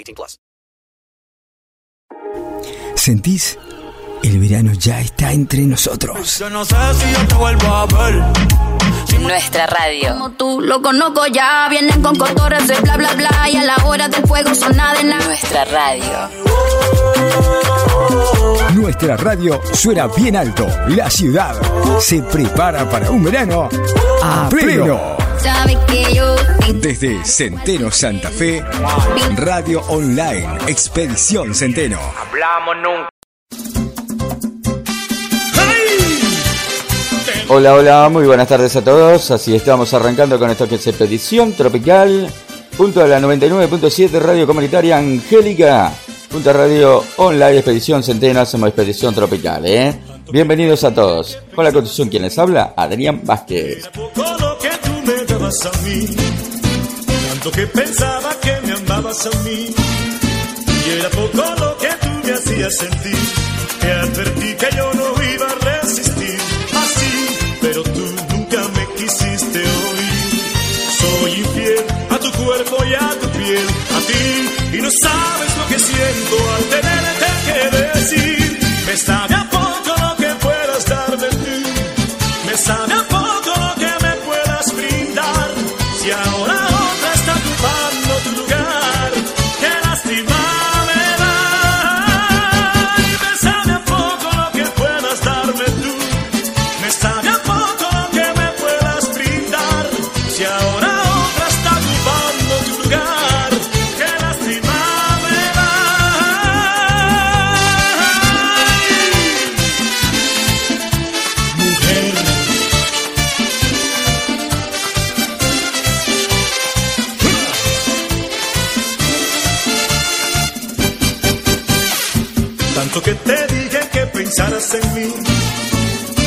18 plus. ¿Sentís? El verano ya está entre nosotros. Yo no sé si yo te vuelvo a ver. Nuestra radio. Como tú lo conozco ya, vienen con cotorras de bla bla bla y a la hora del fuego son nada de nada. Nuestra radio. Nuestra radio suena bien alto. La ciudad se prepara para un verano a pleno. Desde Centeno Santa Fe, Radio Online, Expedición Centeno. Hablamos nunca. Hola, hola, muy buenas tardes a todos. Así estamos arrancando con esto que es Expedición Tropical. Punto a la 99.7 Radio Comunitaria Angélica. Punto a Radio Online Expedición Centeno. Hacemos Expedición Tropical, ¿eh? Bienvenidos a todos. Con la conducción, quien les habla, Adrián Vázquez. tanto que que me amabas a mí, y era poco lo que tú me hacías sentir, te advertí que yo no iba a resistir, así, pero tú nunca me quisiste oír, soy infiel a tu cuerpo y a tu piel, a ti, y no sabes lo que siento al tenerte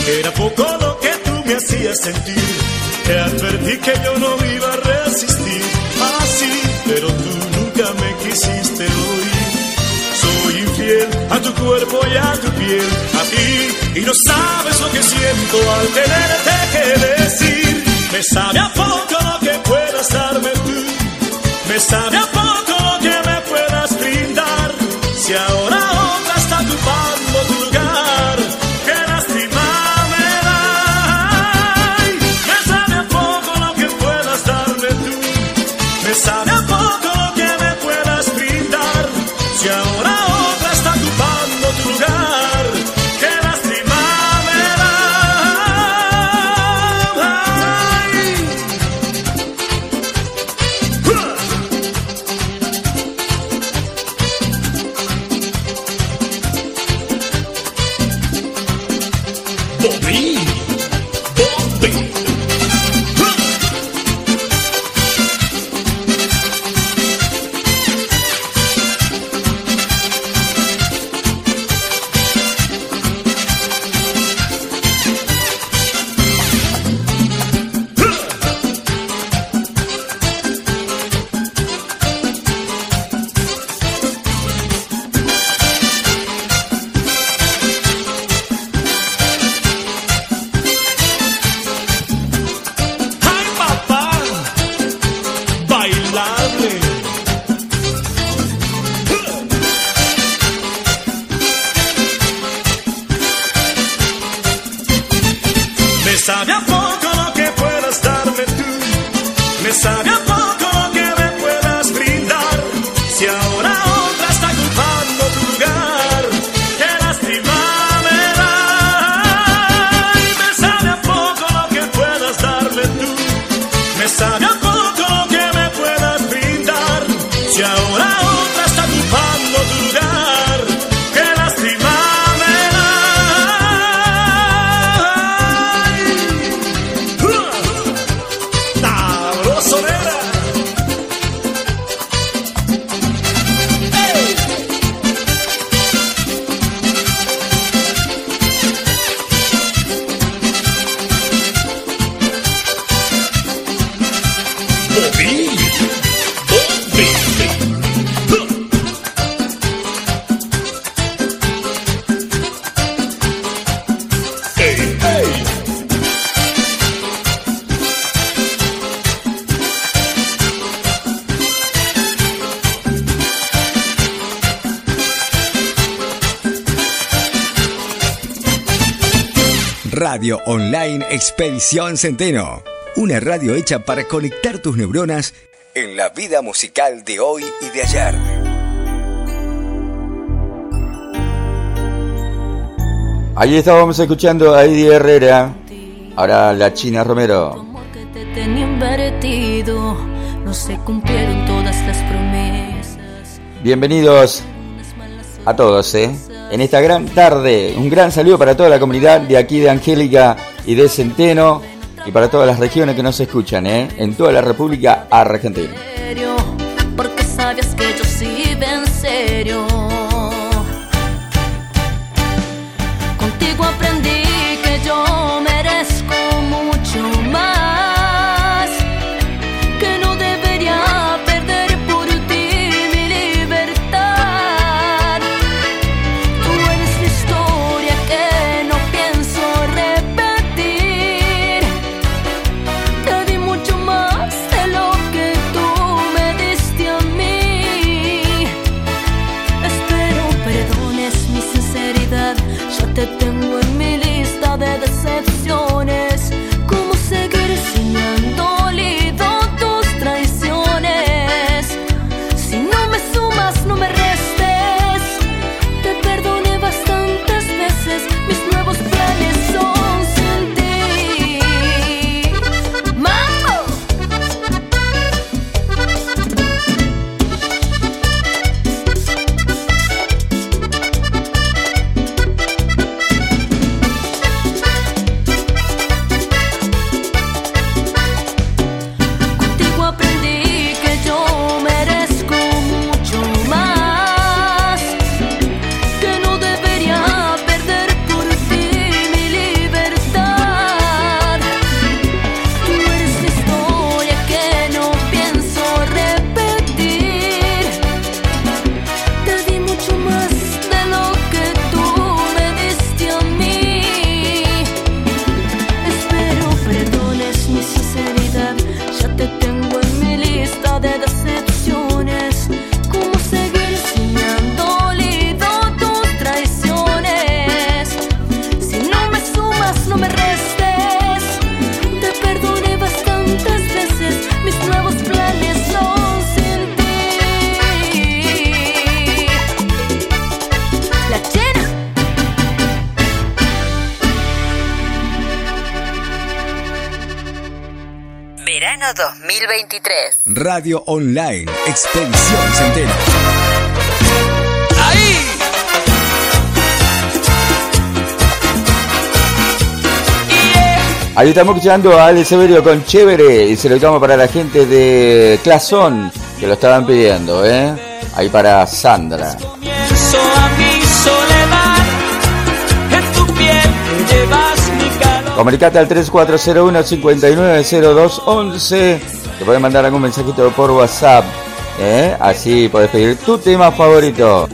era poco lo que tú me hacías sentir. Te advertí que yo no iba a resistir, así, pero tú nunca me quisiste oír. Soy infiel a tu cuerpo y a tu piel, a ti, y no sabes lo que siento al tenerte que decir. Me sabe a poco lo que puedas darme tú, me sabe a poco lo que me puedas brindar. Si ahora otra está tu lugar, Expedición Centeno. Una radio hecha para conectar tus neuronas en la vida musical de hoy y de ayer. Ahí estábamos escuchando a Eddie Herrera. Ahora la China Romero. te tenía invertido. No se cumplieron todas las promesas. Bienvenidos a todos, ¿eh? En esta gran tarde, un gran saludo para toda la comunidad de aquí de Angélica y de Centeno y para todas las regiones que nos escuchan, ¿eh? En toda la República Argentina. Radio Online Expedición Centeno. Ahí estamos escuchando a Ale Severio con Chévere y se lo damos para la gente de Clasón que lo estaban pidiendo, ¿eh? Ahí para Sandra. Comunicate al 3401-590211. Te puedes mandar algún mensajito por WhatsApp. ¿eh? Así puedes pedir tu tema favorito.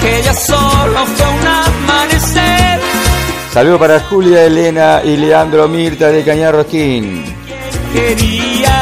Que ya solo fue un amanecer. Saludos para Julia, Elena y Leandro Mirta de Cañarrosquín. Quería, quería.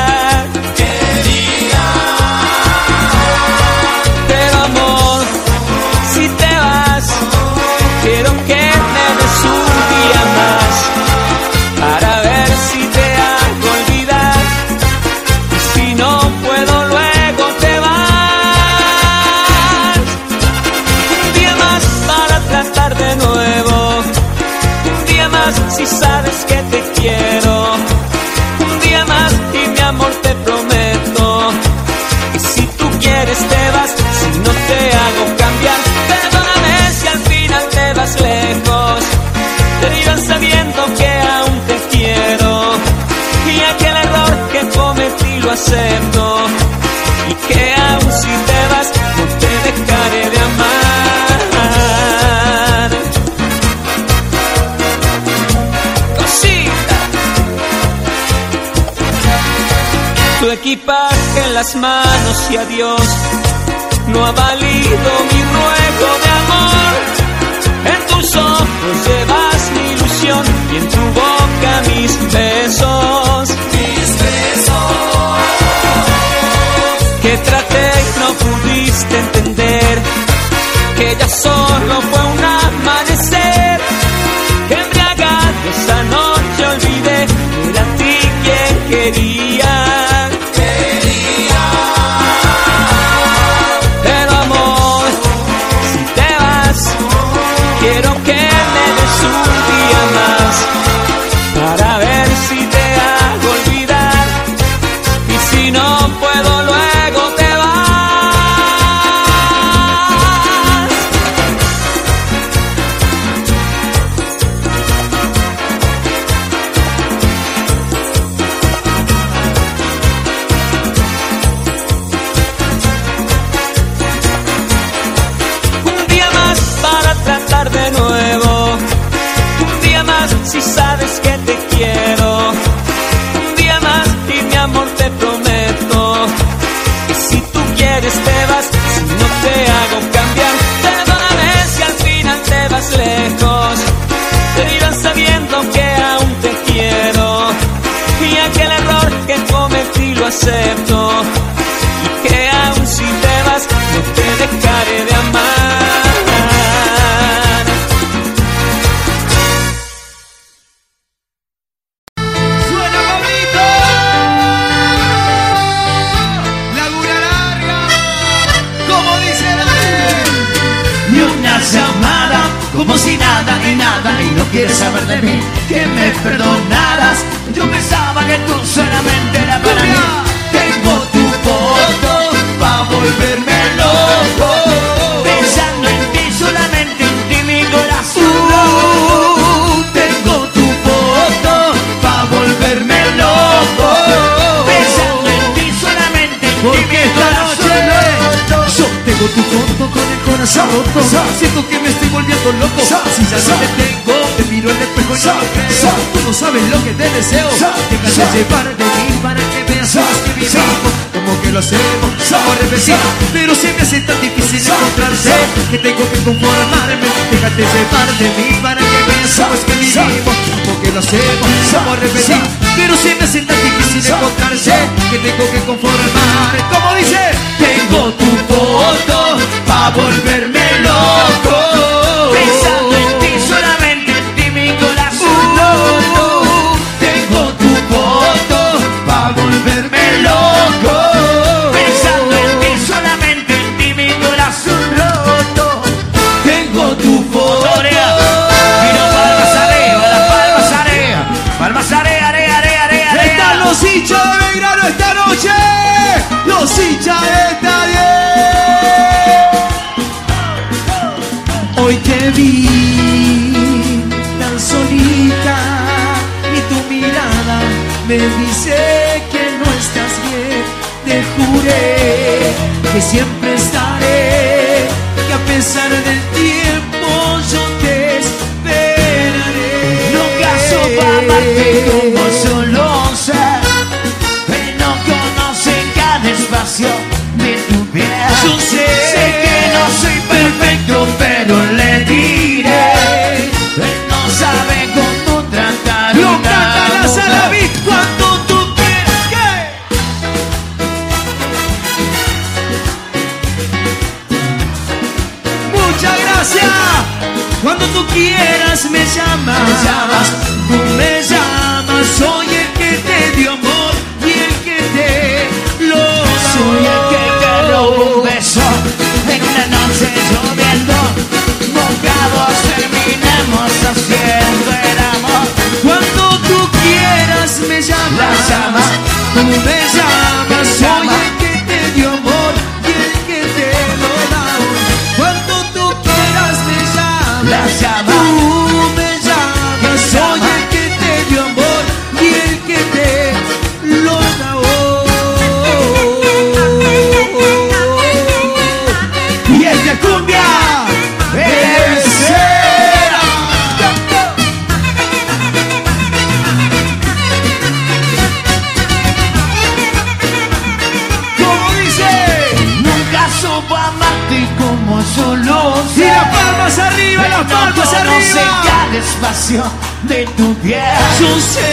las manos y adiós. No ha valido mi ruego de amor en tus ojos. quieres saber de mí, que me perdonaras. Yo pensaba que tú solamente era para mí. Tengo tu foto para volverme loco. Pensando en ti, solamente en ti mi corazón. Tengo tu foto para volverme loco. Pensando en ti, solamente en ti mi corazón. Tengo tu foto Siento que me estoy volviendo loco. Si ya no me tengo, me miro en el espejo y no me creo. Tú no sabes lo que te deseo. Déjate llevar de mí para que veas más que vivimos como que lo hacemos. Somos represiva, pero se me hace tan difícil encontrarse. Que tengo que conformarme, déjate llevar de mí Para que veas cómo es que vivimos, como que lo hacemos. Somos represiva, pero se me hace tan difícil encontrarse. Que tengo que conformarme, como dice Tengo tu voto, pa' volverme loco dice que no estás bien, te juré que siempre Chao. Yo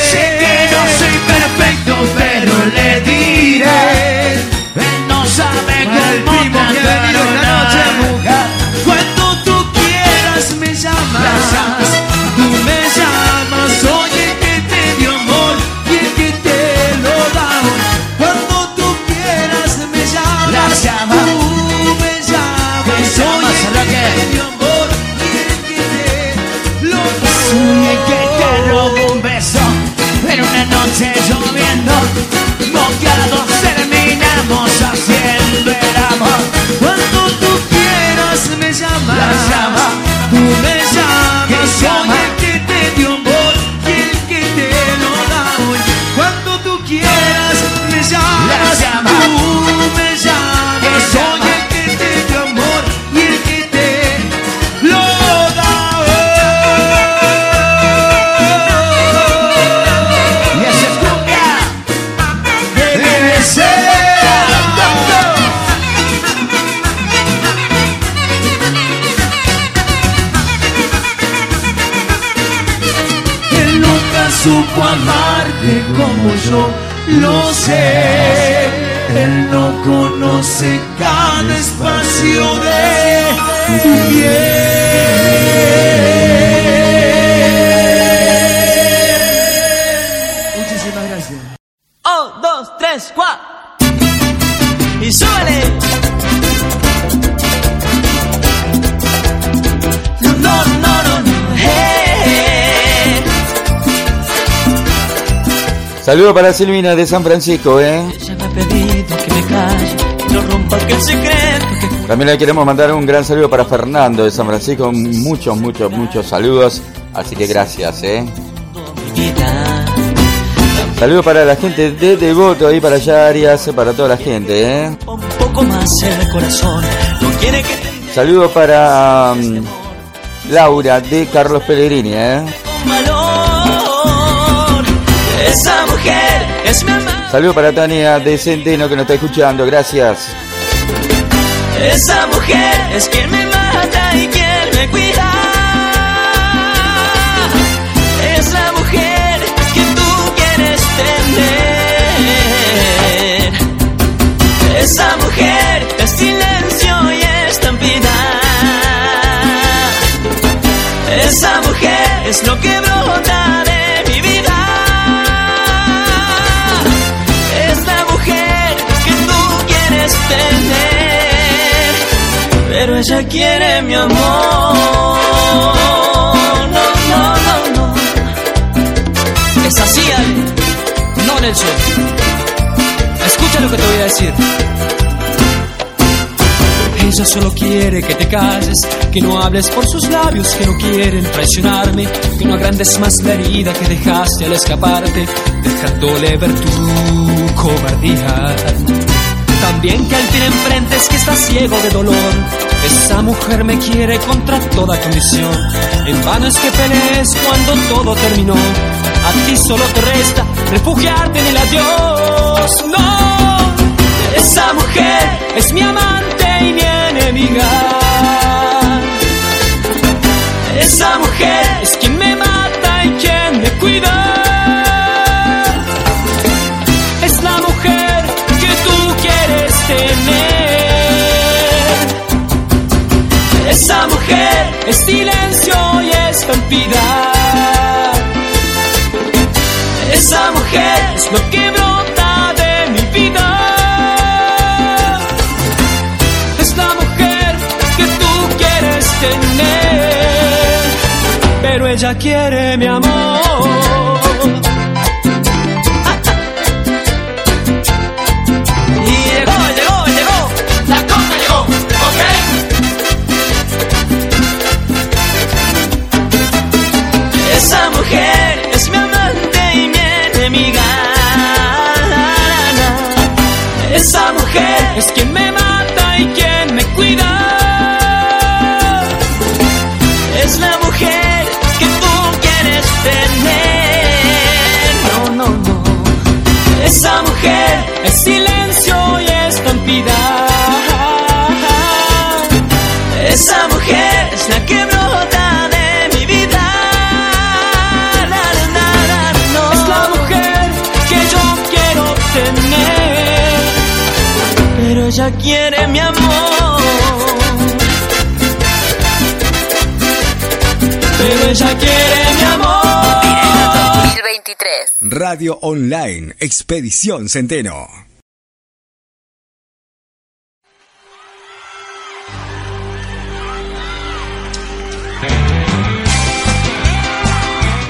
supo amarte como yo lo sé. Él no conoce cada espacio de tu piel. Muchísimas gracias. Un, dos, tres, cuatro. Saludo para Silvina de San Francisco, ¿eh? También le queremos mandar un gran saludo para Fernando de San Francisco. Muchos, muchos, muchos saludos. Así que gracias, ¿eh? mi vida. Saludo para la gente de Devoto, ahí para allá, Arias, para toda la gente, ¿eh? Un poco más el corazón. No quiere que te Saludo para mm, Laura de Carlos Pellegrini, ¿eh? Esa mujer es mi amante. Saludo para Tania de Centeno que nos está escuchando, gracias. Esa mujer es quien me mata y quien me cuida. Es la mujer que tú quieres tener. Esa mujer es silencio y estampida. Esa mujer es lo que quiere mi amor. No, no, no, no. Es así, Ale. No, Nelson. Escucha lo que te voy a decir. Ella solo quiere que te calles, que no hables por sus labios, que no quieren traicionarme, que no agrandes más la herida que dejaste al escaparte, dejándole ver tu cobardía. También que al fin enfrentes que estás ciego de dolor. Esa mujer me quiere contra toda condición. En vano es que pelees cuando todo terminó. A ti solo te resta refugiarte en el adiós. No, esa mujer es mi amante y mi enemiga. Esa mujer ella quiere mi amor. quiere mi amor. Pero ella quiere mi amor. 2023. Radio Online, Expedición Centeno.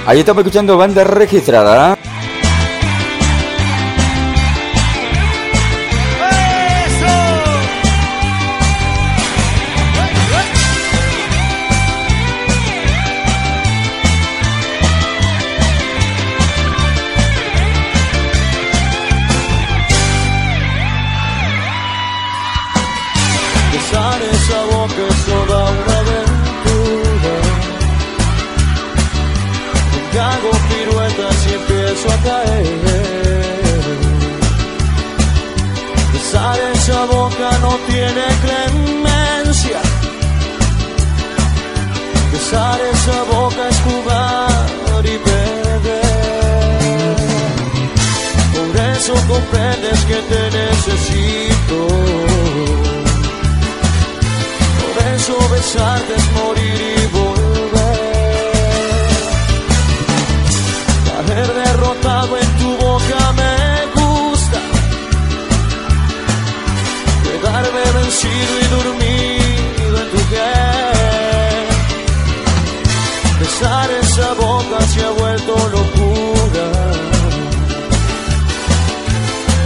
Ahí estamos escuchando banda registrada. besar esa boca es jugar y beber. Por eso comprendes que te necesito. Por eso besarte es morir y volar. besar esa boca se ha vuelto locura.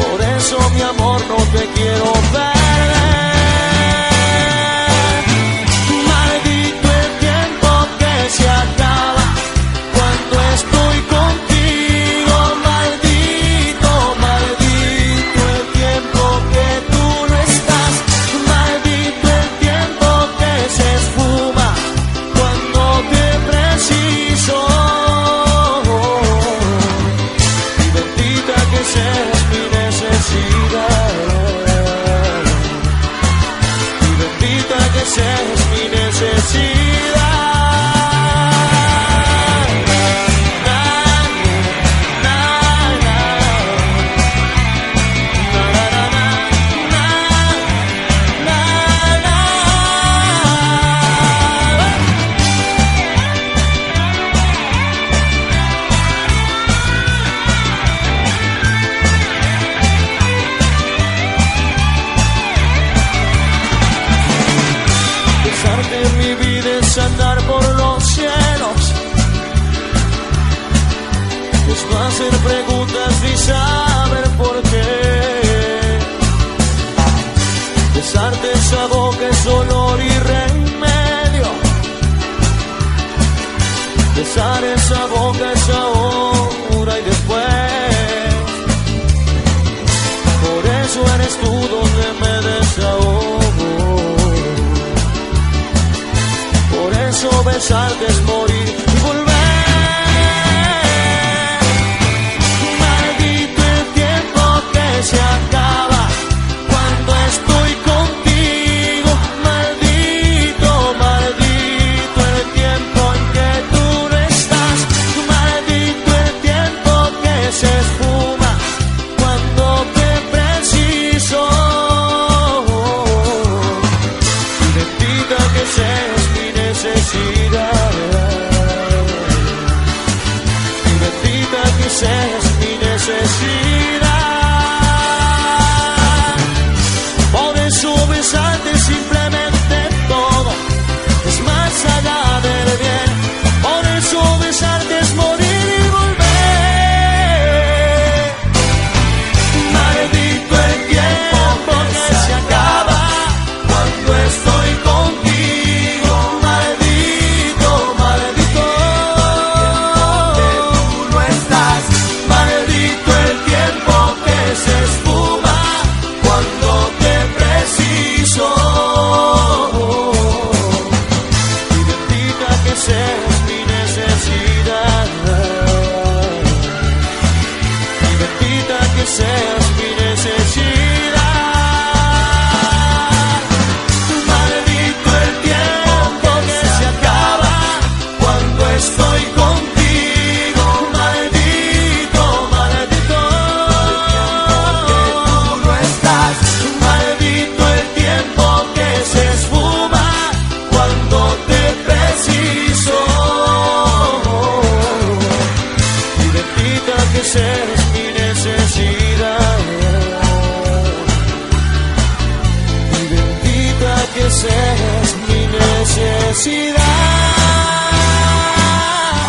Por eso mi amor no te quiero ver.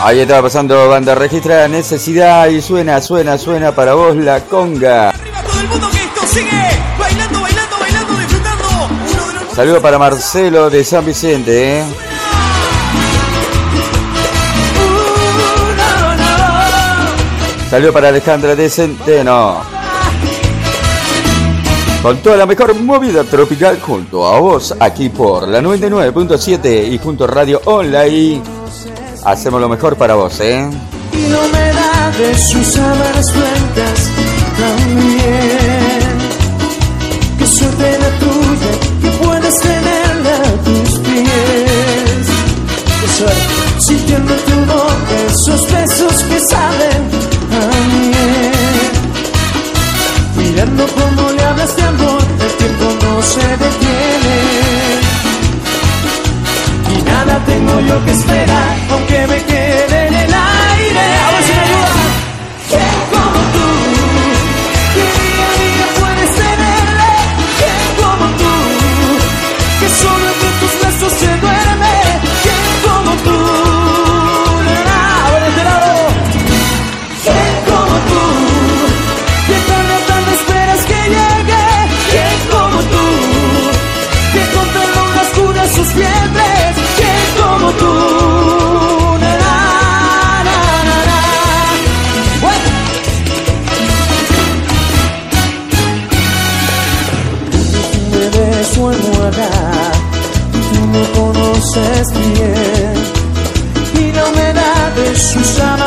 Ahí estaba pasando banda registrada necesidad y suena, suena, suena para vos la conga. Saludo para Marcelo de San Vicente, eh. Saludo para Alejandra de Centeno. Con toda la mejor movida tropical junto a vos aquí por la 99.7 y junto a Radio Online. Hacemos lo mejor para vos, ¿eh? Y no me da de sus alas blancas también. Que suerte la tuya, que puedes tenerla a tus pies. Que suerte, sintiendo tu boca, esos besos que saben a miel. Mirando cómo le hablas de amor, el tiempo no se detiene y nada tengo yo que esperar, aunque me quede 树下。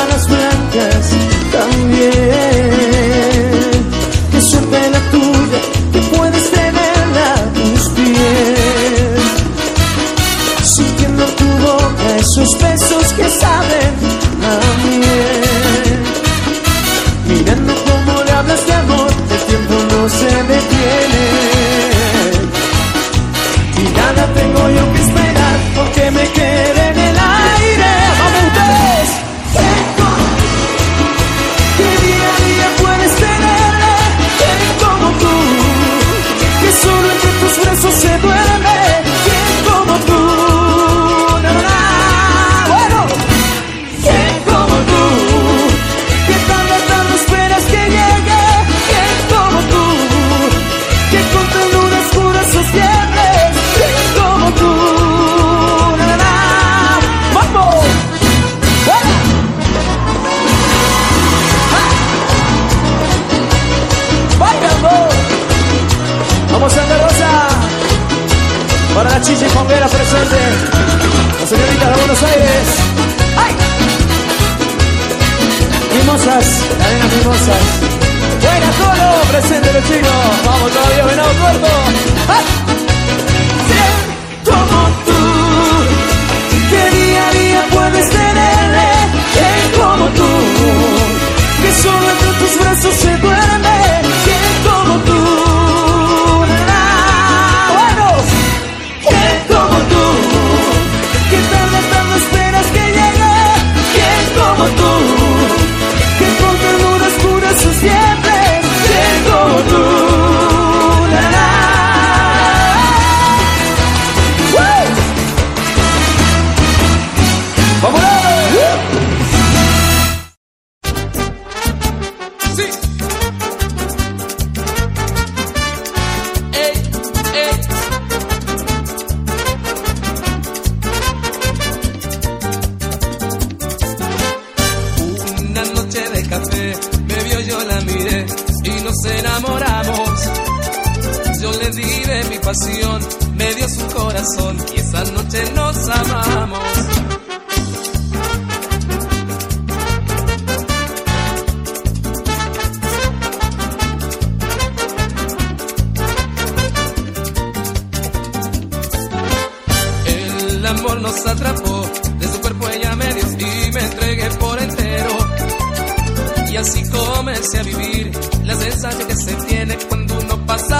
Buena solo, presente los chicos. Vamos todavía, venado corto. ¡Ah!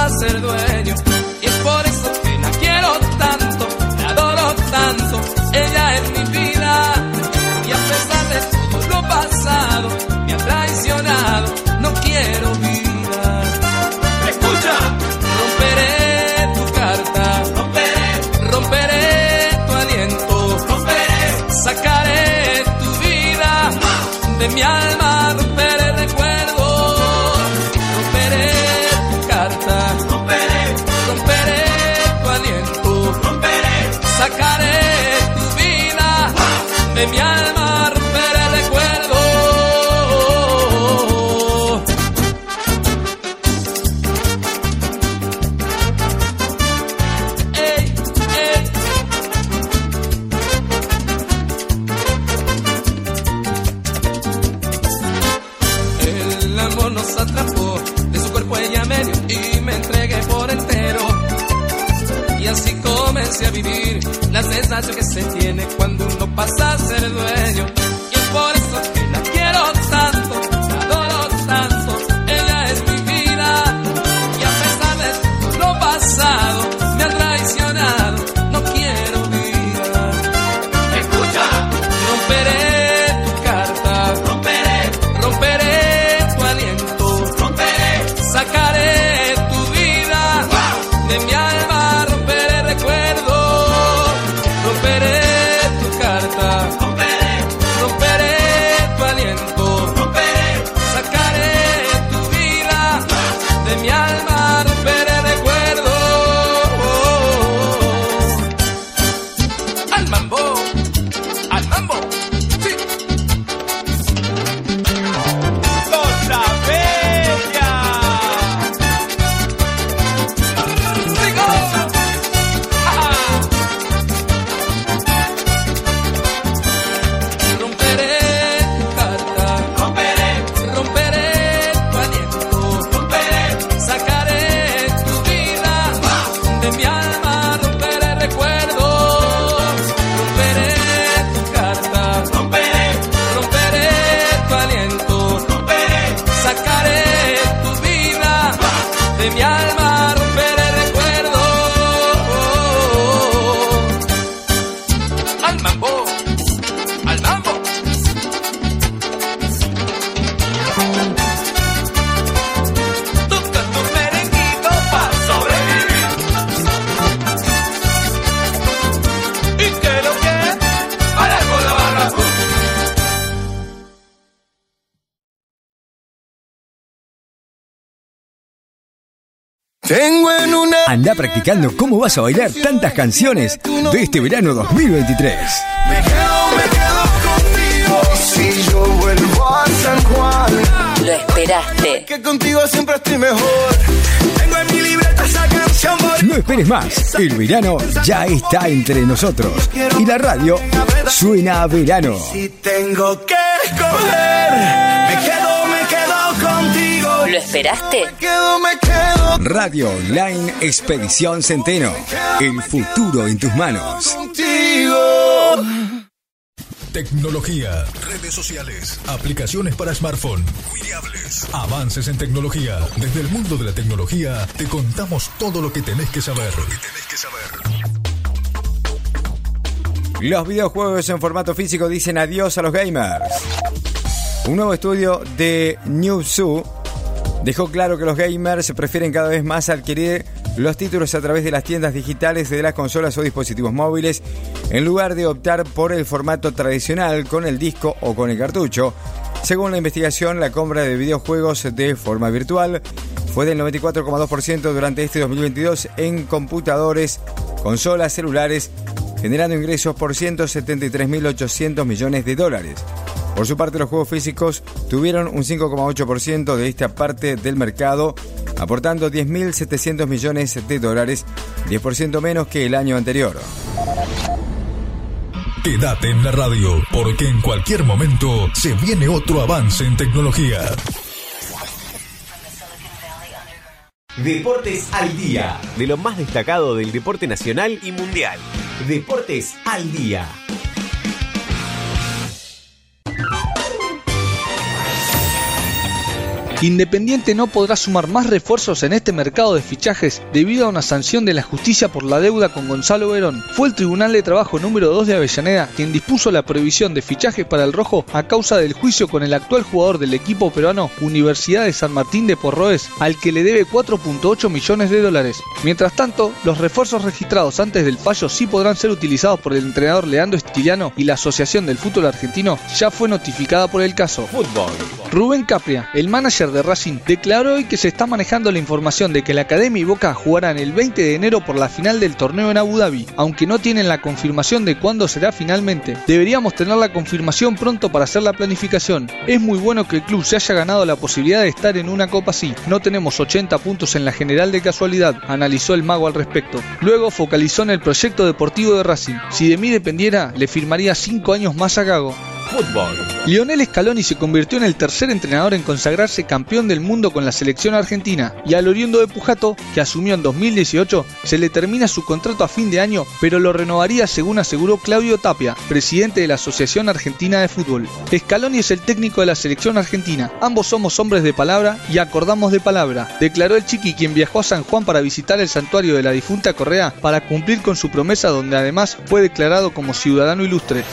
ser dueño. De mi alma Practicando cómo vas a bailar tantas canciones de este verano 2023. Me quedo, me quedo contigo si yo vuelvo a San Juan. Lo esperaste. Que contigo siempre estoy mejor. Tengo en mi libreta esa canción No esperes más, el verano ya está entre nosotros y la radio suena a verano. Si tengo que escoger, me quedo, me quedo contigo. ¿Lo esperaste? Me quedo, me quedo Radio Online Expedición Centeno, el futuro en tus manos. contigo. Tecnología, redes sociales, aplicaciones para smartphone, avances en tecnología. Desde el mundo de la tecnología te contamos todo lo que tenés que saber. Los videojuegos en formato físico dicen adiós a los gamers. Un nuevo estudio de New Zoo dejó claro que los gamers prefieren cada vez más adquirir los títulos a través de las tiendas digitales de las consolas o dispositivos móviles en lugar de optar por el formato tradicional con el disco o con el cartucho. Según la investigación, la compra de videojuegos de forma virtual fue del 94,2% durante este 2022 en computadores, consolas, celulares, generando ingresos por 173.800 millones de dólares. Por su parte, los juegos físicos tuvieron un 5,8% de esta parte del mercado, aportando 10.700 millones de dólares, 10% menos que el año anterior. Quédate en la radio, porque en cualquier momento se viene otro avance en tecnología. Deportes al día, de lo más destacado del deporte nacional y mundial. Deportes al día. Independiente no podrá sumar más refuerzos en este mercado de fichajes debido a una sanción de la justicia por la deuda con Gonzalo Verón. Fue el Tribunal de Trabajo número 2 de Avellaneda quien dispuso la prohibición de fichajes para el rojo a causa del juicio con el actual jugador del equipo peruano Universidad de San Martín de Porroes, al que le debe 4.8 millones de dólares. Mientras tanto, los refuerzos registrados antes del fallo sí podrán ser utilizados por el entrenador Leandro Estiliano y la Asociación del Fútbol Argentino ya fue notificada por el caso. Fútbol. Rubén Capria, el manager de Racing, declaró hoy que se está manejando la información de que la Academia y Boca jugarán el 20 de enero por la final del torneo en Abu Dhabi, aunque no tienen la confirmación de cuándo será finalmente. Deberíamos tener la confirmación pronto para hacer la planificación. Es muy bueno que el club se haya ganado la posibilidad de estar en una copa así. No tenemos 80 puntos en la general de casualidad, analizó el mago al respecto. Luego focalizó en el proyecto deportivo de Racing. Si de mí dependiera, le firmaría 5 años más a Gago. Fútbol. Lionel Scaloni se convirtió en el tercer entrenador en consagrarse campeón del mundo con la selección argentina y al oriundo de Pujato, que asumió en 2018, se le termina su contrato a fin de año, pero lo renovaría según aseguró Claudio Tapia, presidente de la Asociación Argentina de Fútbol. Scaloni es el técnico de la selección argentina, ambos somos hombres de palabra y acordamos de palabra, declaró el Chiqui quien viajó a San Juan para visitar el santuario de la difunta Correa para cumplir con su promesa donde además fue declarado como ciudadano ilustre.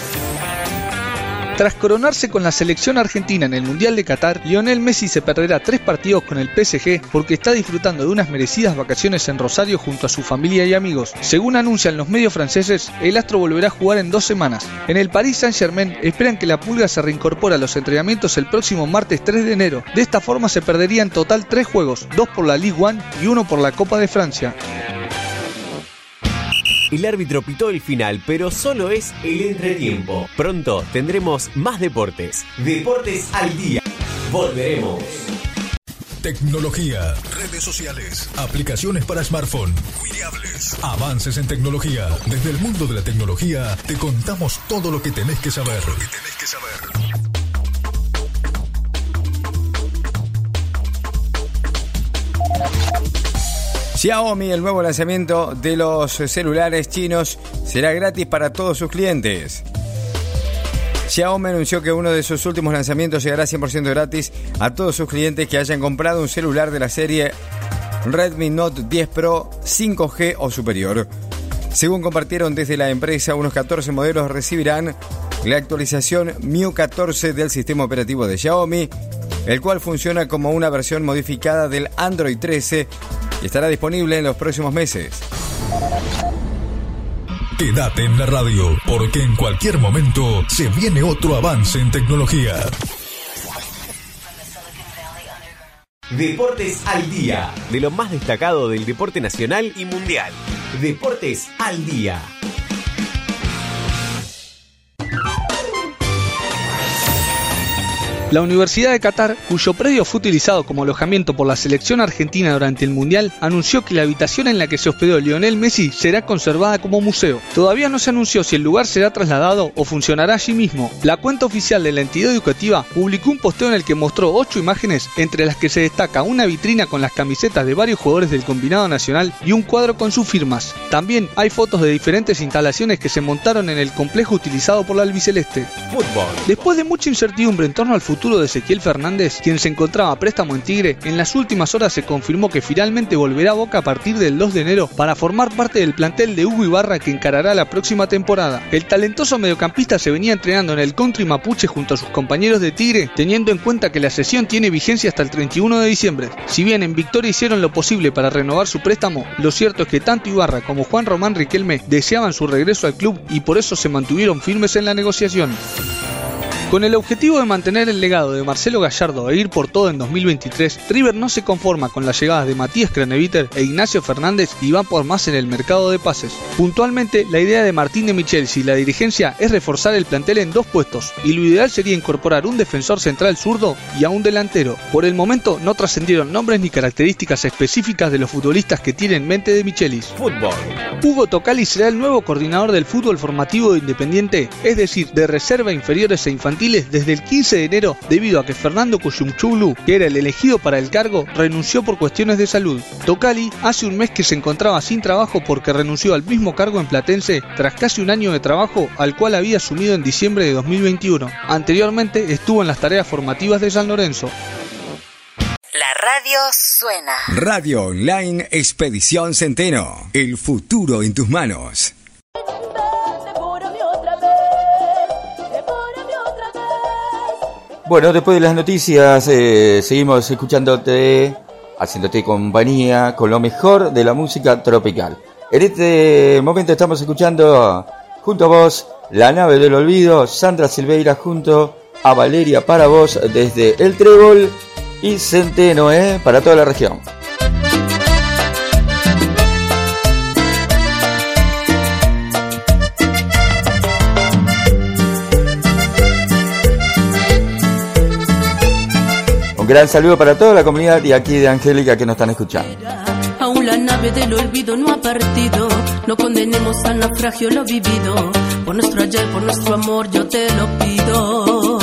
Tras coronarse con la selección argentina en el Mundial de Qatar, Lionel Messi se perderá tres partidos con el PSG porque está disfrutando de unas merecidas vacaciones en Rosario junto a su familia y amigos. Según anuncian los medios franceses, el astro volverá a jugar en dos semanas. En el Paris Saint-Germain esperan que la pulga se reincorpore a los entrenamientos el próximo martes 3 de enero. De esta forma se perdería en total tres juegos, dos por la Ligue 1 y uno por la Copa de Francia. El árbitro pitó el final, pero solo es el entretiempo. Pronto tendremos más deportes. Deportes al día. Volveremos. Tecnología, redes sociales, aplicaciones para smartphone, Wearables. avances en tecnología. Desde el mundo de la tecnología te contamos todo lo que tenés que saber. Lo que tenés que saber. Xiaomi, el nuevo lanzamiento de los celulares chinos, será gratis para todos sus clientes. Xiaomi anunció que uno de sus últimos lanzamientos llegará 100% gratis a todos sus clientes que hayan comprado un celular de la serie Redmi Note 10 Pro 5G o superior. Según compartieron desde la empresa, unos 14 modelos recibirán la actualización MIU 14 del sistema operativo de Xiaomi, el cual funciona como una versión modificada del Android 13 y estará disponible en los próximos meses. Quédate en la radio, porque en cualquier momento se viene otro avance en tecnología. Deportes al día. De lo más destacado del deporte nacional y mundial. Deportes al día. La Universidad de Qatar, cuyo predio fue utilizado como alojamiento por la selección argentina durante el Mundial, anunció que la habitación en la que se hospedó Lionel Messi será conservada como museo. Todavía no se anunció si el lugar será trasladado o funcionará allí mismo. La cuenta oficial de la entidad educativa publicó un posteo en el que mostró ocho imágenes, entre las que se destaca una vitrina con las camisetas de varios jugadores del combinado nacional y un cuadro con sus firmas. También hay fotos de diferentes instalaciones que se montaron en el complejo utilizado por la albiceleste. Fútbol. Después de mucha incertidumbre en torno al futuro de Ezequiel Fernández, quien se encontraba préstamo en Tigre, en las últimas horas se confirmó que finalmente volverá a Boca a partir del 2 de enero para formar parte del plantel de Hugo Ibarra que encarará la próxima temporada. El talentoso mediocampista se venía entrenando en el country mapuche junto a sus compañeros de Tigre, teniendo en cuenta que la sesión tiene vigencia hasta el 31 de diciembre. Si bien en Victoria hicieron lo posible para renovar su préstamo, lo cierto es que tanto Ibarra como Juan Román Riquelme deseaban su regreso al club y por eso se mantuvieron firmes en la negociación. Con el objetivo de mantener el legado de Marcelo Gallardo e ir por todo en 2023, River no se conforma con las llegadas de Matías Craneviter e Ignacio Fernández y va por más en el mercado de pases. Puntualmente, la idea de Martín de Michels y la dirigencia es reforzar el plantel en dos puestos, y lo ideal sería incorporar un defensor central zurdo y a un delantero. Por el momento no trascendieron nombres ni características específicas de los futbolistas que tiene en mente de Michelis. Fútbol. Hugo Tocali será el nuevo coordinador del fútbol formativo de Independiente, es decir, de reserva inferiores e infantiles desde el 15 de enero debido a que Fernando Cuyumchulu, que era el elegido para el cargo, renunció por cuestiones de salud. Tocali hace un mes que se encontraba sin trabajo porque renunció al mismo cargo en Platense tras casi un año de trabajo al cual había asumido en diciembre de 2021. Anteriormente estuvo en las tareas formativas de San Lorenzo. La radio suena. Radio Online Expedición Centeno. El futuro en tus manos. Bueno, después de las noticias, eh, seguimos escuchándote, haciéndote compañía con lo mejor de la música tropical. En este momento estamos escuchando junto a vos La nave del olvido, Sandra Silveira junto a Valeria para vos desde El Trébol y Centeno, ¿eh? Para toda la región. Un gran saludo para toda la comunidad y aquí de Angélica que nos están escuchando. Aún la nave del olvido no ha partido. No condenemos al naufragio lo vivido. Por nuestro ayer, por nuestro amor, yo te lo pido.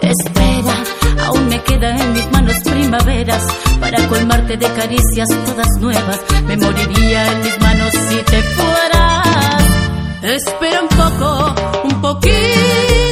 Espera, aún me quedan en mis manos primaveras para colmarte de caricias todas nuevas. Me moriría en mis manos si te fueras. Espera un poco, un poquito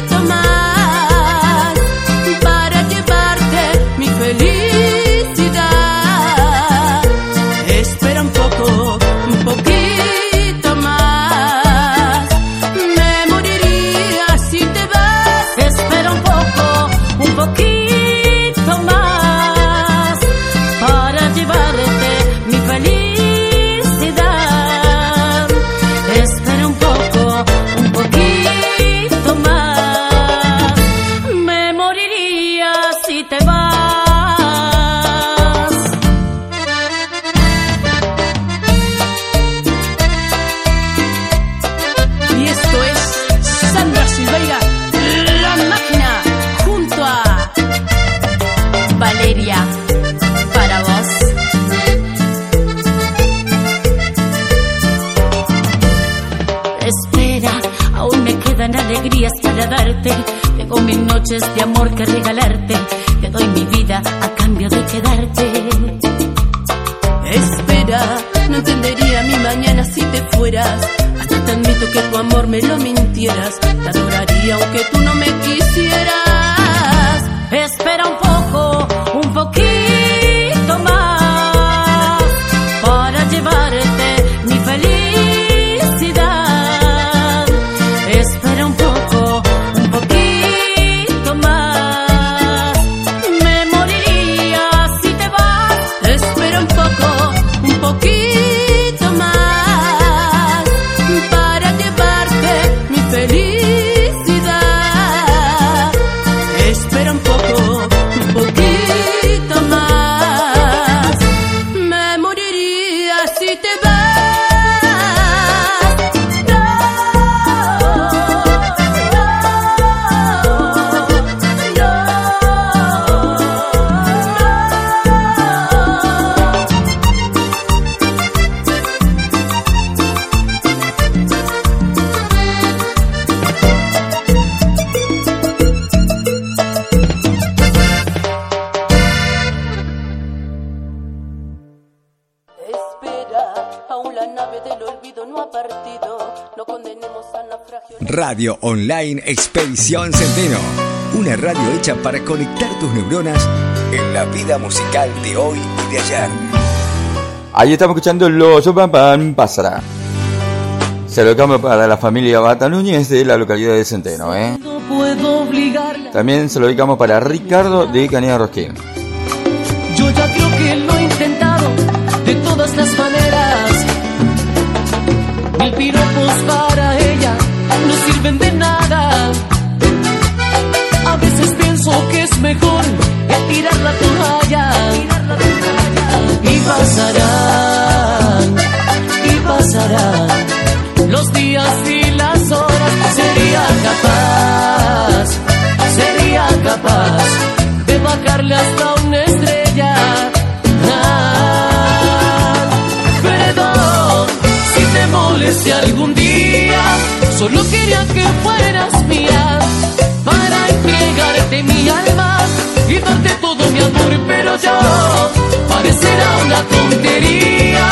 noches de amor que regalarte. Te doy mi vida a cambio de quedarte. Espera, no entendería mi mañana si te fueras. Hasta te admito que tu amor me lo mintieras. Te adoraría aunque tú no me quisieras. Radio Online Expedición Centeno. Una radio hecha para conectar tus neuronas en la vida musical de hoy y de ayer. Ahí estamos escuchando Los Pam Pam Pasará. Se lo cambio para la familia Bata Núñez de la localidad de Centeno. ¿eh? También se lo dedicamos para Ricardo de Canilla Rosquín. Yo ya creo que lo he intentado de todas las maneras. Mil piropos para ella no sirven de nada. A veces pienso que es mejor tirar la toalla. Y pasarán, y pasarán los días y las horas. Sería capaz, sería capaz de bajarle hasta una estrella. Perdón si te molesté algún día, solo quería que fueras mía para entregarte mi alma y darte todo mi amor, pero yo parecerá una tontería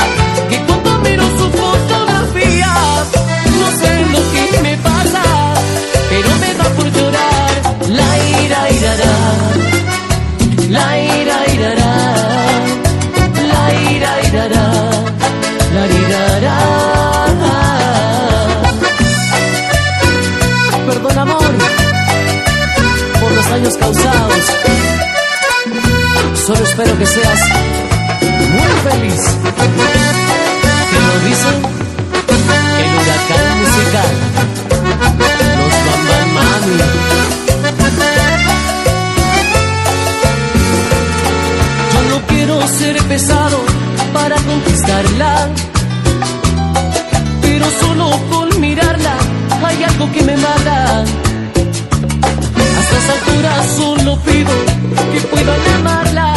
espero que seas muy feliz. Te lo dice el huracán musical, los Bambam Mami. Yo no quiero ser pesado para conquistarla, pero solo con mirarla hay algo que me mata. Hasta estas alturas solo pido que puedan amarla.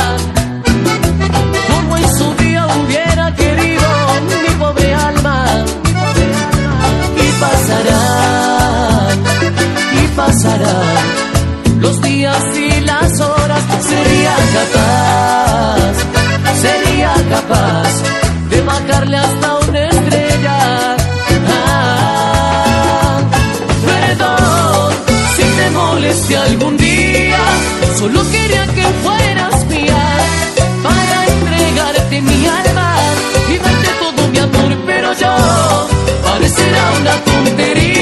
Capaz, sería capaz de bajarle hasta una estrella. Ah, perdón si te molesté algún día, solo quería que fueras mía para entregarte mi alma y darte todo mi amor, pero yo parecerá una tontería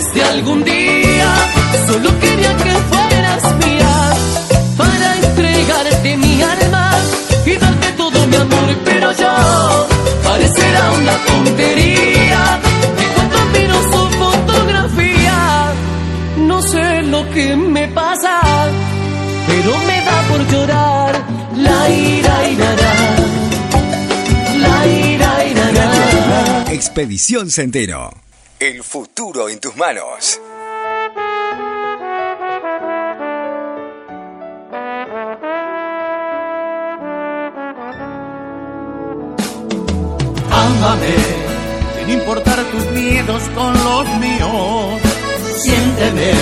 molesté algún día, solo quería que fueras mía para entregarte mi alma y darte todo mi amor, pero yo parecerá una tontería que cuando miro su fotografía no sé lo que me pasa, pero me da por llorar. La ira y la ira y Expedición Centeno. El futuro en tus manos. Ámame, sin importar tus miedos con los míos. Siénteme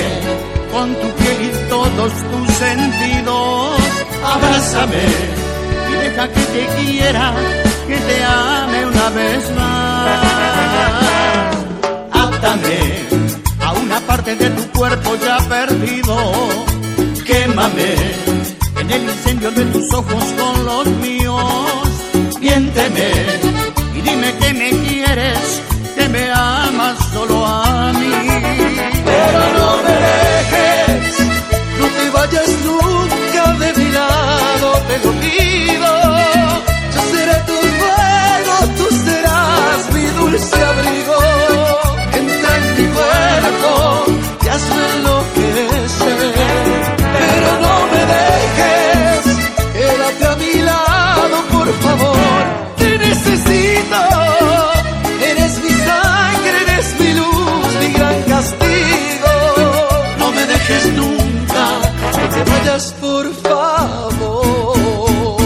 con tu piel y todos tus sentidos. Abrázame y deja que te quiera, que te ame una vez más. A una parte de tu cuerpo ya perdido. Quémame en el incendio de tus ojos con los míos. Miénteme y dime que me quieres, que me amas solo a mí. Pero no me dejes, no te vayas nunca de mi lado, te lo pido. Yo seré tu fuego, tú serás mi dulce abrigo. hagas enloquecer. Pero no me dejes, quédate a mi lado, por favor. Te necesito, eres mi sangre, eres mi luz, mi gran castigo. No me dejes nunca, no te vayas, por favor.